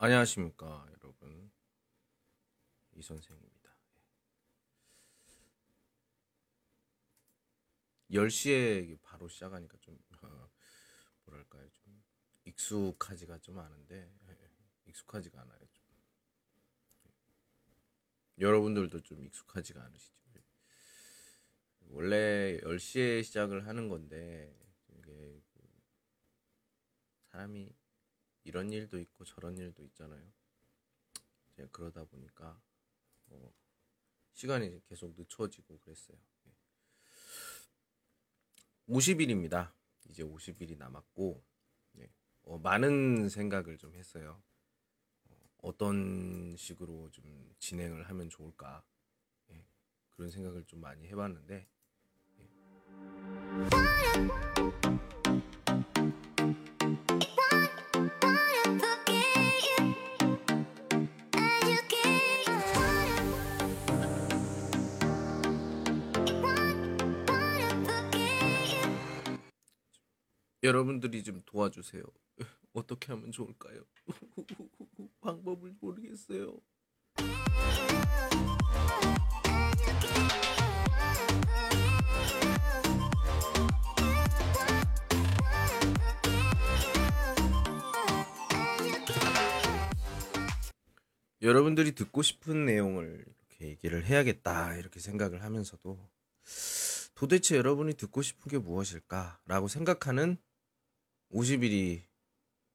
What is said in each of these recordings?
안녕하십니까 여러분. 이 선생입니다. 10시에 바로 시작하니까 좀 어, 뭐랄까요 좀 익숙하지가 좀 않은데 예, 익숙하지가 않아요 좀. 여러분들도 좀 익숙하지가 않으시죠. 원래 10시에 시작을 하는 건데 이게 그 사람이 이런 일도 있고 저런 일도 있잖아요. 이제 그러다 보니까 어, 시간이 계속 늦춰지고 그랬어요. 50일입니다. 이제 50일이 남았고 네. 어, 많은 생각을 좀 했어요. 어, 떤 식으로 좀 진행을 하면 좋을까 예, 그런 생각을 좀 많이 해봤는데 여러분들이 좀 도와주세요. 어떻게 하면 좋을까요? 방법을 모르겠어요. 여러분들이 듣고 싶은 내용을 이렇게 얘기를 해야겠다 이렇게 생각을 하면서도 도대체 여러분이 듣고 싶은 게 무엇일까라고 생각하는 50일이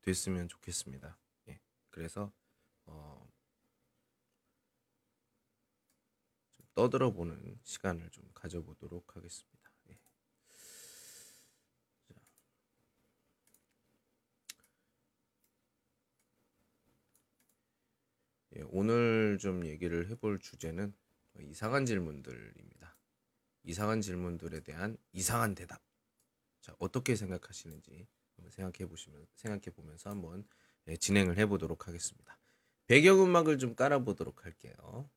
됐으면 좋겠습니다. 예. 그래서 어, 좀 떠들어 보는 시간을 좀 가져보도록 하겠습니다. 예. 자. 예, 오늘 좀 얘기를 해볼 주제는 이상한 질문들입니다. 이상한 질문들에 대한 이상한 대답. 자, 어떻게 생각하시는지 생각해 보시면 생각해 보면서 한번 예, 진행을 해 보도록 하겠습니다. 배경 음악을 좀 깔아 보도록 할게요.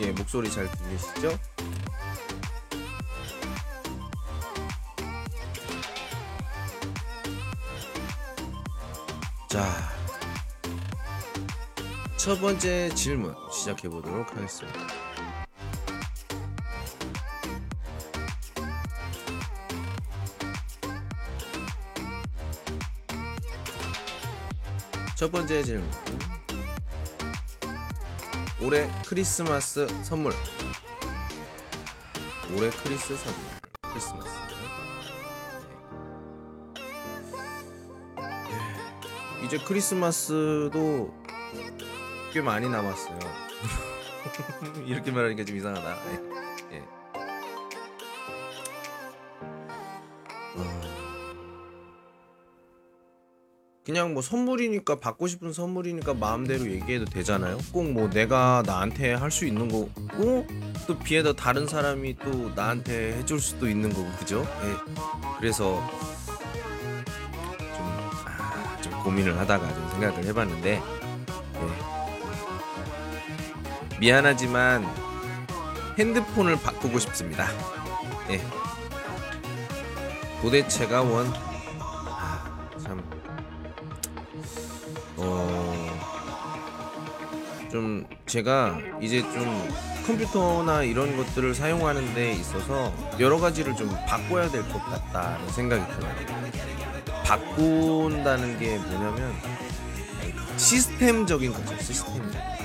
예, 목소리 잘 들리시죠? 자, 첫 번째 질문 시작해 보도록 하겠습니다. 첫 번째 질문. 올해 크리스마스 선물. 올해 크리스 선물. 크리스마스. 네. 이제 크리스마스도 꽤 많이 남았어요. 이렇게 말하니까 좀 이상하다. 예. 예. 어... 그냥 뭐 선물이니까 받고 싶은 선물이니까 마음대로 얘기해도 되잖아요. 꼭 뭐 내가 나한테 할 수 있는 거고 또 비에다 다른 사람이 또 나한테 해줄 수도 있는 거고 그죠? 예. 그래서 좀, 아, 좀 고민을 하다가 좀 생각을 해봤는데 예. 미안하지만 핸드폰을 바꾸고 싶습니다. 예. 도대체가 원. 아, 참. 어. 좀 제가 이제 좀 컴퓨터나 이런 것들을 사용하는 데 있어서 여러 가지를 좀 바꿔야 될 것 같다는 생각이 들어요. 바꾼다는 게 뭐냐면 시스템적인 거죠. 시스템적.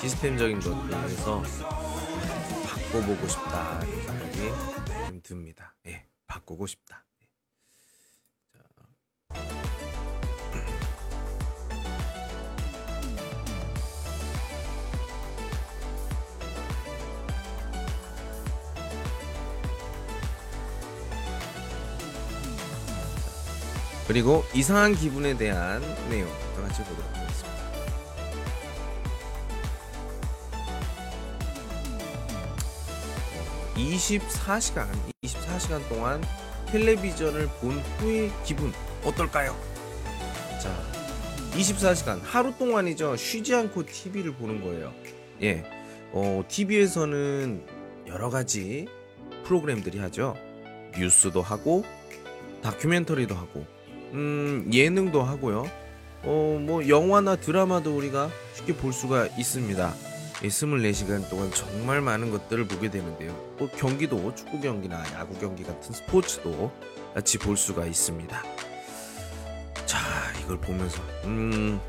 시스템적인 것들에서 바꿔보고 싶다는 생각이 좀 듭니다. 예, 바꾸고 싶다. 자. 그리고 이상한 기분에 대한 내용 다 같이 보도록 하겠습니다. 24시간 24시간 동안 텔레비전을 본 후의 기분 어떨까요? 자, 24시간 하루 동안이죠. 쉬지 않고 TV를 보는 거예요. 예. 어, TV에서는 여러 가지 프로그램들이 하죠. 뉴스도 하고 다큐멘터리도 하고 음, 예능도 하고요. 어, 뭐 영화나 드라마도 우리가 쉽게 볼 수가 있습니다. 이 24시간 동안 정말 많은 것들을 보게 되는데요. 뭐 경기도 축구 경기나 야구 경기 같은 스포츠도 같이 볼 수가 있습니다. 자, 이걸 보면서 음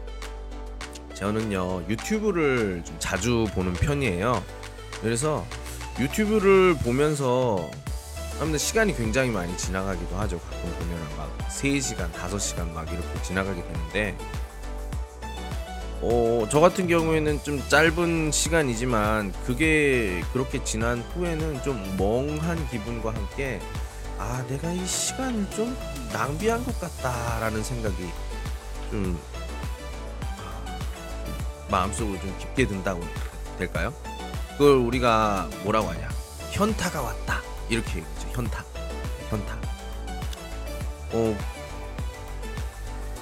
저는요 유튜브를 좀 자주 보는 편이에요. 그래서 유튜브를 보면서 아무튼 시간이 굉장히 많이 지나가기도 하죠. 가끔 보면 막 3시간, 5시간 막 이렇게 지나가게 되는데 어, 저 같은 경우에는 좀 짧은 시간이지만 그게 그렇게 지난 후에는 좀 멍한 기분과 함께 아, 내가 이 시간을 좀 낭비한 것 같다라는 생각이 좀 마음속으로 좀 깊게 든다고 될까요? 그걸 우리가 뭐라고 하냐? 현타가 왔다. 이렇게 얘기하죠. 현타. 현타. 어,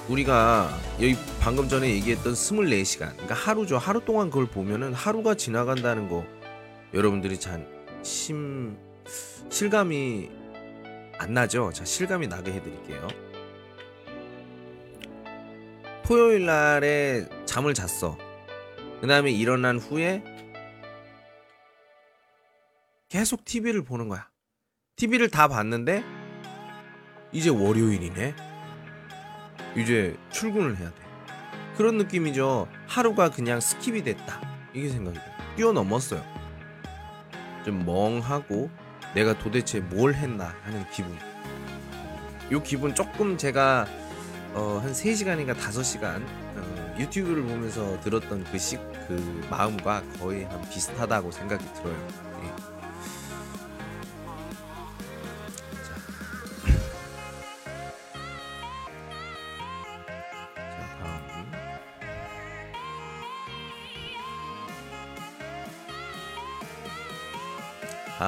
우리가 여기 방금 전에 얘기했던 24시간. 그러니까 하루죠. 하루 동안 그걸 보면은 하루가 지나간다는 거 여러분들이 잘 심, 실감이 안 나죠? 자, 실감이 나게 해드릴게요. 토요일 날에 잠을 잤어. 그 다음에 일어난 후에 계속 TV를 보는 거야. TV를 다 봤는데 이제 월요일이네. 이제 출근을 해야 돼. 그런 느낌이죠. 하루가 그냥 skip이 됐다. 이게 생각이 돼요. 뛰어넘었어요. 좀 멍하고 내가 도대체 뭘 했나 하는 기분. 요 기분 조금 제가 어, 한 3시간인가 5시간 어, 유튜브를 보면서 들었던 그, 시, 그 마음과 거의 한 비슷하다고 생각이 들어요.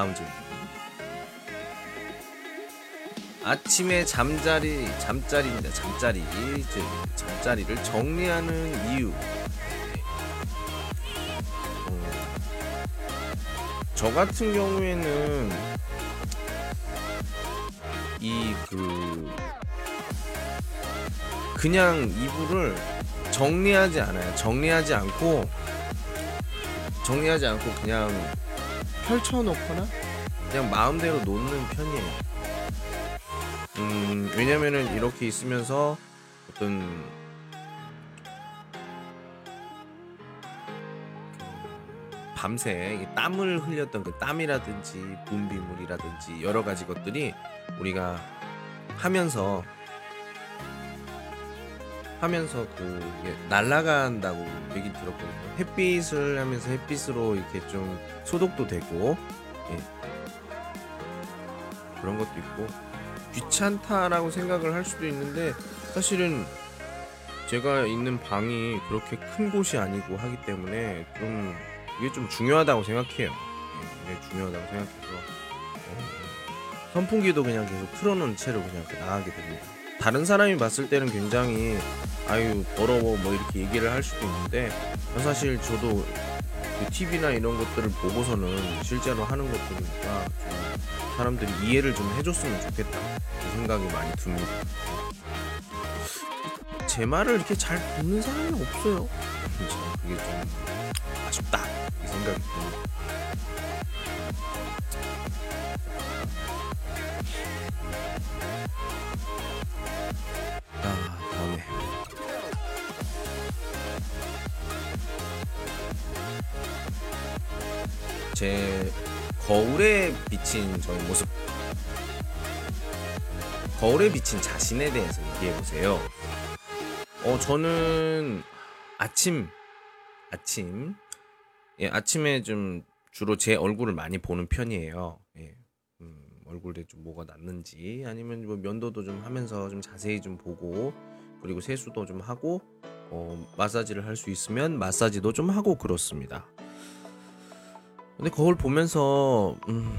다음 질문. 아침에 잠자리 잠자리입니다. 잠자리 잠자리를 정리하는 이유. 어, 저 같은 경우에는 이 그 그냥 이불을 정리하지 않아요. 정리하지 않고 정리하지 않고 그냥 펼쳐놓거나 그냥 마음대로 놓는 편이에요. 음, 왜냐면은 이렇게 있으면서 어떤 밤새 이 땀을 흘렸던 그 땀이라든지 분비물이라든지 여러 가지 것들이 우리가 하면서 하면서 그 날아간다고 얘기 들었거든요. 햇빛을 하면서 햇빛으로 이렇게 좀 소독도 되고 예. 그런 것도 있고 귀찮다라고 생각을 할 수도 있는데 사실은 제가 있는 방이 그렇게 큰 곳이 아니고 하기 때문에 좀 이게 좀 중요하다고 생각해요. 예, 이게 중요하다고 생각해서 어, 선풍기도 그냥 계속 틀어놓은 채로 그냥 나가게 됩니다. 다른 사람이 봤을 때는 굉장히 아유 더러워 뭐 이렇게 얘기를 할 수도 있는데 사실 저도 그 TV나 이런 것들을 보고서는 실제로 하는 것들이니까 좀 사람들이 이해를 좀 해줬으면 좋겠다 그 생각이 많이 듭니다. 제 말을 이렇게 잘 듣는 사람이 없어요. 진짜 그게 좀 아쉽다 이 생각이 듭니다. 아 다음에 제 거울에 비친 저의 모습 거울에 비친 자신에 대해서 얘기해 보세요. 어 저는 아침 아침 예 아침에 좀 주로 제 얼굴을 많이 보는 편이에요. 예. 음, 얼굴에 좀 뭐가 났는지 아니면 뭐 면도도 좀 하면서 좀 자세히 좀 보고 그리고 세수도 좀 하고 어, 마사지를 할 수 있으면 마사지도 좀 하고 그렇습니다. 근데 거울 보면서 음,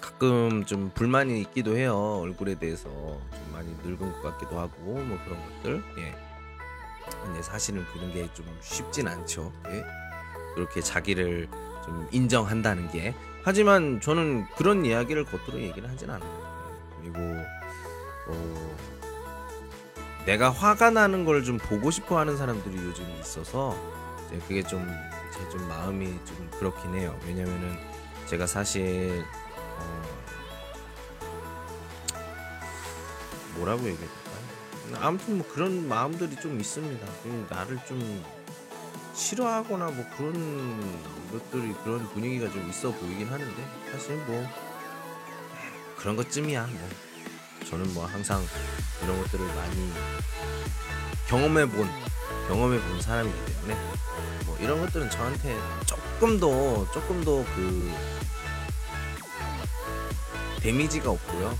가끔 좀 불만이 있기도 해요. 얼굴에 대해서 좀 많이 늙은 것 같기도 하고 뭐 그런 것들. 예. 근데 사실은 그런 게 좀 쉽진 않죠. 예. 그렇게 자기를 좀 인정한다는 게 하지만 저는 그런 이야기를 겉으로 얘기를 하진 않아요. 그리고 어, 내가 화가 나는 걸 좀 보고 싶어 하는 사람들이 요즘 있어서 그게 좀제좀 마음이 좀 그렇긴 해요. 왜냐면은 제가 사실 어, 뭐라고 얘기해야 될까요? 아무튼 뭐 그런 마음들이 좀 있습니다. 그 나를 좀 싫어하거나 뭐 그런 것들이 그런 분위기가 좀 있어 보이긴 하는데 사실 뭐 그런 것쯤이야 뭐 저는 뭐 항상 이런 것들을 많이 경험해 본 경험해 본 사람이기 때문에 뭐 이런 것들은 저한테 조금 더 조금 더 그 데미지가 없고요.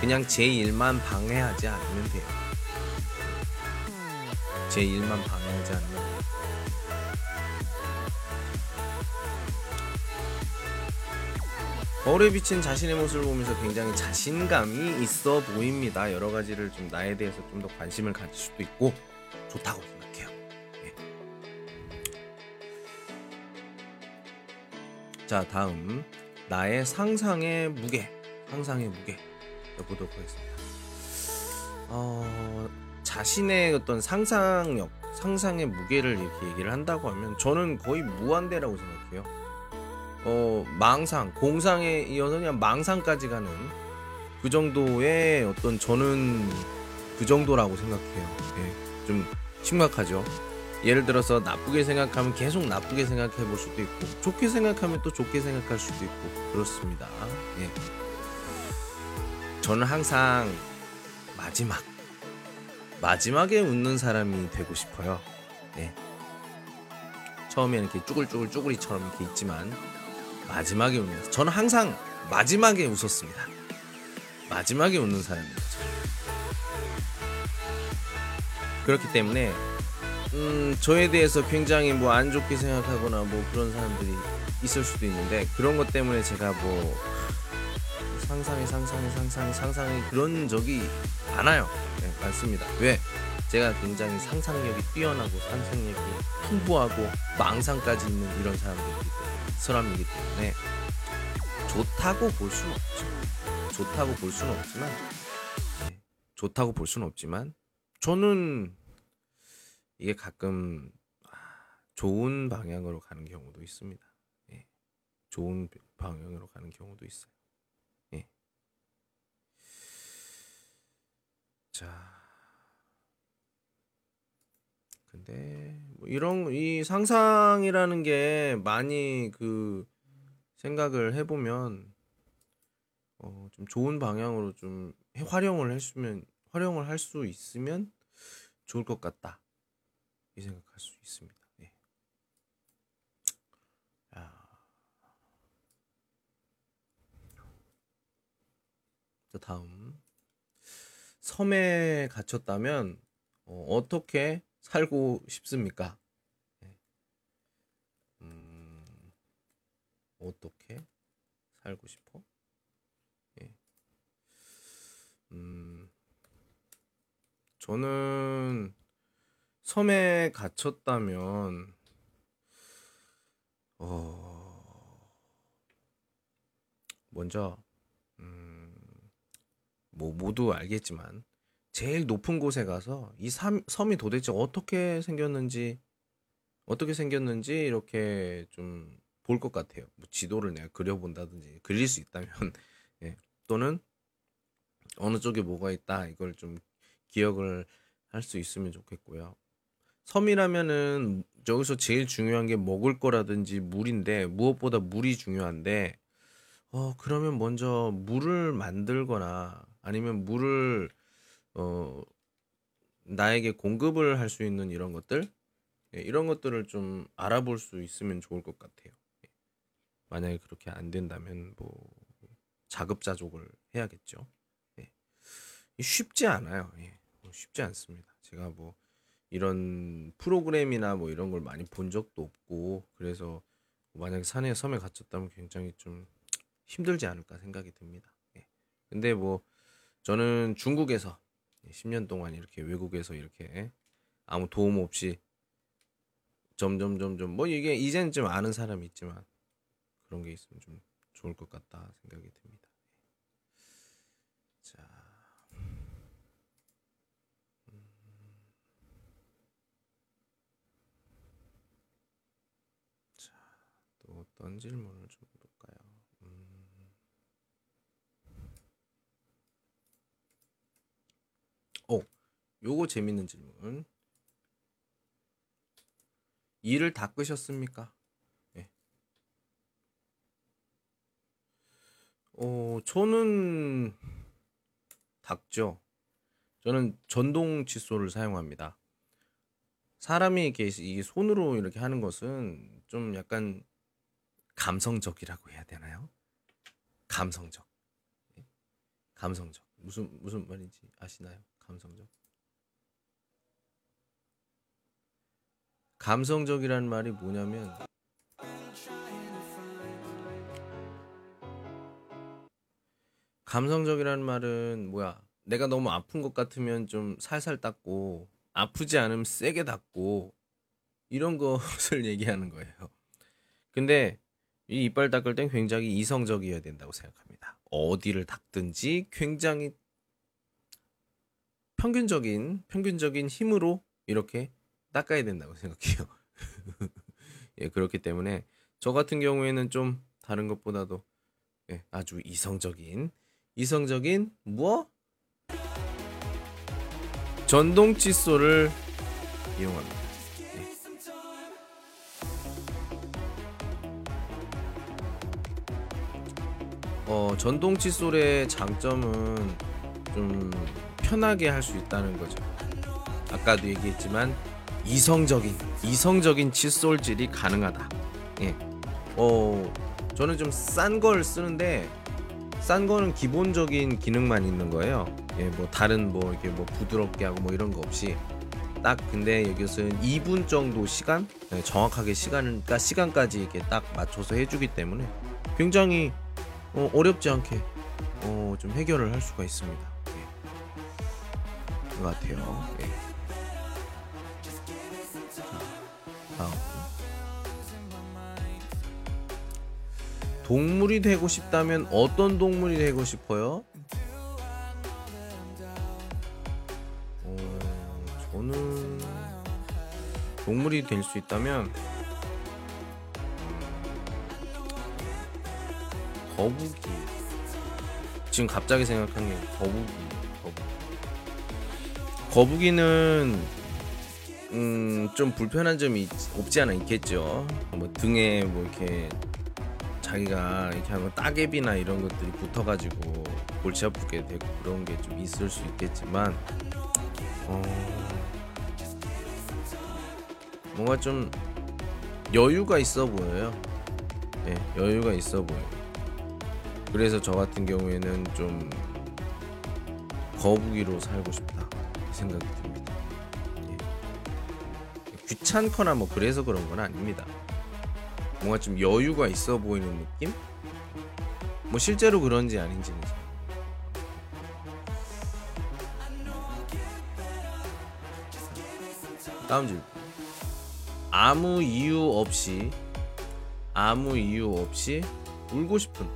그냥 제 일만 방해하지 않으면 돼요. 제 일만 방해하지 않으면 거울에 비친 자신의 모습을 보면서 굉장히 자신감이 있어 보입니다. 여러 가지를 좀 나에 대해서 좀 더 관심을 가질 수도 있고 좋다고 생각해요. 예. 자, 다음 나의 상상의 무게, 상상의 무게 보도록 하겠습니다. 어, 자신의 어떤 상상력, 상상의 무게를 이렇게 얘기를 한다고 하면 저는 거의 무한대라고 생각해요. 어, 망상, 공상에 이어서 그냥 망상까지 가는 그 정도의 어떤 저는 그 정도라고 생각해요. 예, 좀 심각하죠. 예를 들어서 나쁘게 생각하면 계속 나쁘게 생각해 볼 수도 있고, 좋게 생각하면 또 좋게 생각할 수도 있고, 그렇습니다. 예. 저는 항상 마지막, 마지막에 웃는 사람이 되고 싶어요. 예. 처음에는 이렇게 쭈글쭈글 쭈글이처럼 이렇게 있지만, 마지막에 웃는 저는 항상 마지막에 웃었습니다. 마지막에 웃는 사람입니다. 그렇기 때문에 음, 저에 대해서 굉장히 뭐 안 좋게 생각하거나 뭐 그런 사람들이 있을 수도 있는데 그런 것 때문에 제가 뭐 상상이 상상이 상상이 상상이 그런 적이 많아요. 네, 많습니다. 왜? 제가 굉장히 상상력이 뛰어나고 상상력이 풍부하고 망상까지 있는 이런 사람들이기 때문에 사람이기 때문에 좋다고 볼 수는 없죠. 좋다고 볼 수는 없지만 네, 좋다고 볼 수는 없지만 저는 이게 가끔 아, 좋은 방향으로 가는 경우도 있습니다. 예. 좋은 방향으로 가는 경우도 있어요. 예. 자, 근데 뭐 이런 이 상상이라는 게 많이 그 생각을 해보면 어, 좀 좋은 방향으로 좀 활용을 했으면 활용을 할 수 있으면 좋을 것 같다. 이 생각할 수 있습니다. 예. 야. 자, 다음 섬에 갇혔다면 어, 어떻게 살고 싶습니까? 예. 음, 어떻게 살고 싶어? 예. 음, 저는 섬에 갇혔다면 어 먼저 음, 뭐 모두 알겠지만 제일 높은 곳에 가서 이 섬, 섬이 도대체 어떻게 생겼는지 어떻게 생겼는지 이렇게 좀 볼 것 같아요. 뭐 지도를 내가 그려본다든지 그릴 수 있다면 예. 또는 어느 쪽에 뭐가 있다 이걸 좀 기억을 할 수 있으면 좋겠고요. 섬이라면은 여기서 제일 중요한 게 먹을 거라든지 물인데 무엇보다 물이 중요한데 어 그러면 먼저 물을 만들거나 아니면 물을 어 나에게 공급을 할 수 있는 이런 것들 예, 이런 것들을 좀 알아볼 수 있으면 좋을 것 같아요. 예. 만약에 그렇게 안 된다면 뭐 자급자족을 해야겠죠. 예. 쉽지 않아요. 예. 뭐 쉽지 않습니다. 제가 뭐 이런 프로그램이나 뭐 이런 걸 많이 본 적도 없고 그래서 만약에 산에 섬에 갇혔다면 굉장히 좀 힘들지 않을까 생각이 듭니다. 예. 근데 뭐 저는 중국에서 10년 동안 이렇게 외국에서 이렇게 아무 도움 없이 점점 점점 뭐 이게 이제는 좀 아는 사람이 있지만 그런 게 있으면 좀 좋을 것 같다 생각이 듭니다. 자, 자, 또 어떤 질문을 좀 볼까요? 음. 오, 요거 재밌는 질문. 이를 닦으셨습니까? 예. 어, 저는 닦죠. 저는 전동 칫솔을 사용합니다. 사람이 이렇게 손으로 이렇게 하는 것은 좀 약간 감성적이라고 해야 되나요? 감성적. 예? 감성적. 무슨 무슨 말인지 아시나요? 감성적. 감성적이라는 말이 뭐냐면 감성적이라는 말은 뭐야? 내가 너무 아픈 것 같으면 좀 살살 닦고 아프지 않으면 세게 닦고 이런 것을 얘기하는 거예요. 근데 이 이빨 닦을 땐 굉장히 이성적이어야 된다고 생각합니다. 어디를 닦든지 굉장히 평균적인 평균적인 힘으로 이렇게 닦아야 된다고 생각해요. 예, 그렇기 때문에 저 같은 경우에는 좀 다른 것보다도 예, 아주 이성적인 이성적인 뭐 전동 칫솔을 이용합니다. 예. 어, 전동 칫솔의 장점은 좀 편하게 할 수 있다는 거죠. 아까도 얘기했지만 이성적인 이성적인 칫솔질이 가능하다. 예. 어, 저는 좀 싼 걸 쓰는데 싼 거는 기본적인 기능만 있는 거예요. 예, 뭐 다른 뭐 이렇게 뭐 부드럽게 하고 뭐 이런 거 없이 딱 근데 여기서는 2분 정도 시간 예, 정확하게 시간을 그러니까 시간까지 이렇게 딱 맞춰서 해주기 때문에 굉장히 어, 어렵지 않게 어, 좀 해결을 할 수가 있습니다. 예. 것 같아요. 예. 다음. 동물이 되고 싶다면 어떤 동물이 되고 싶어요? 어, 저는 동물이 될 수 있다면 음, 거북이. 지금 갑자기 생각한 게 거북이. 거북이. 거북이는 음, 좀 불편한 점이 있- 없지 않아 있겠죠. 뭐 등에 뭐 이렇게 자기가 이렇게 하면 따개비나 이런 것들이 붙어가지고 골치 아프게 되고 그런 게 좀 있을 수 있겠지만 어, 뭔가 좀 여유가 있어 보여요. 예, 여유가 있어 보여요. 그래서 저 같은 경우에는 좀 거북이로 살고 싶다 이 생각이 듭니다. 예. 귀찮거나 뭐 그래서 그런 건 아닙니다. 뭔가 좀 여유가 있어 보이는 느낌? 뭐 실제로 그런지 아닌지는 잘 다음 질문. 아무 이유 없이 아무 이유 없이 울고 싶은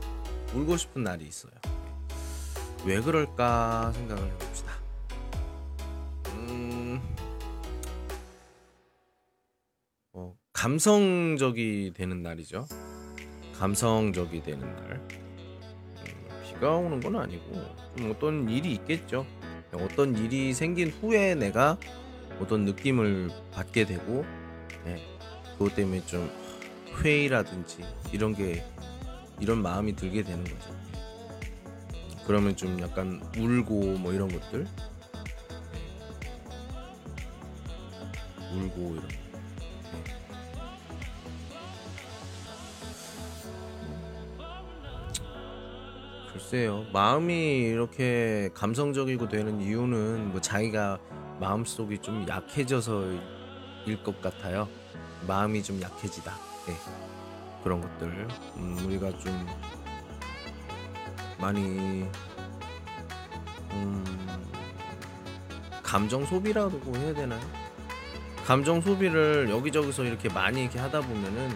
울고 싶은 날이 있어요. 왜 그럴까 생각을 해봅 감성적이 되는 날이죠. 감성적이 되는 날. 음, 비가 오는 건 아니고 좀 어떤 일이 있겠죠. 어떤 일이 생긴 후에 내가 어떤 느낌을 받게 되고 네, 그것 때문에 좀 회의라든지 이런 게 이런 마음이 들게 되는 거죠. 그러면 좀 약간 울고 뭐 이런 것들 울고 이런 글쎄요. 마음이 이렇게 감성적이고 되는 이유는 뭐 자기가 마음속이 좀 약해져서일 것 같아요. 마음이 좀 약해지다. 네. 그런 것들. 음, 우리가 좀 많이 음, 감정 소비라고 해야 되나요? 감정 소비를 여기저기서 이렇게 많이 이렇게 하다 보면은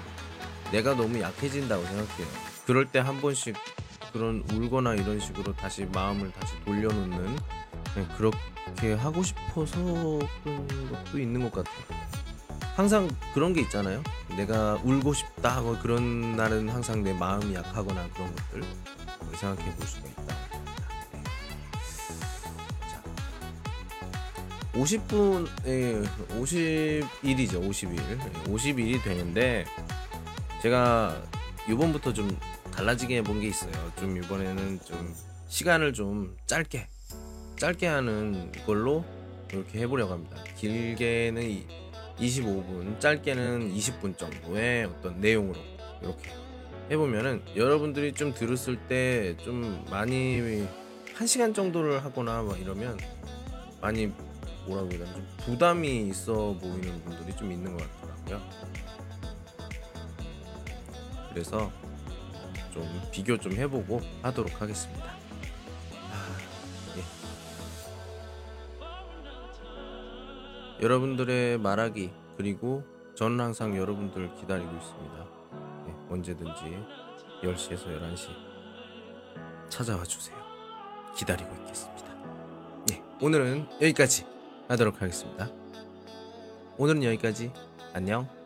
내가 너무 약해진다고 생각해요. 그럴 때 한 번씩 그런 울거나 이런 식으로 다시 마음을 다시 돌려놓는 그냥 그렇게 하고 싶어서 그런 것도 있는 것 같아요. 항상 그런 게 있잖아요. 내가 울고 싶다 하고 그런 날은 항상 내 마음이 약하거나 그런 것들 생각해 볼 수가 있다. 네. 자, 50분에 50일이죠. 50일. 50일이 되는데 제가 이번부터 좀 달라지게 해본 게 있어요. 좀 이번에는 좀 시간을 좀 짧게 짧게 하는 걸로 이렇게 해보려고 합니다. 길게는 이- 25분, 짧게는 20분 정도의 어떤 내용으로 이렇게 해보면은 여러분들이 좀 들었을 때 좀 많이 한 시간 정도를 하거나 막 이러면 많이 뭐라고 해야 되나 좀 부담이 있어 보이는 분들이 좀 있는 것 같더라고요. 그래서 좀 비교 좀 해보고 하도록 하겠습니다. 아, 예. 여러분들의 말하기 그리고 저는 항상 여러분들 기다리고 있습니다. 예, 언제든지 10시에서 11시 찾아와 주세요. 기다리고 있겠습니다. 예, 오늘은 여기까지 하도록 하겠습니다. 오늘은 여기까지. 안녕.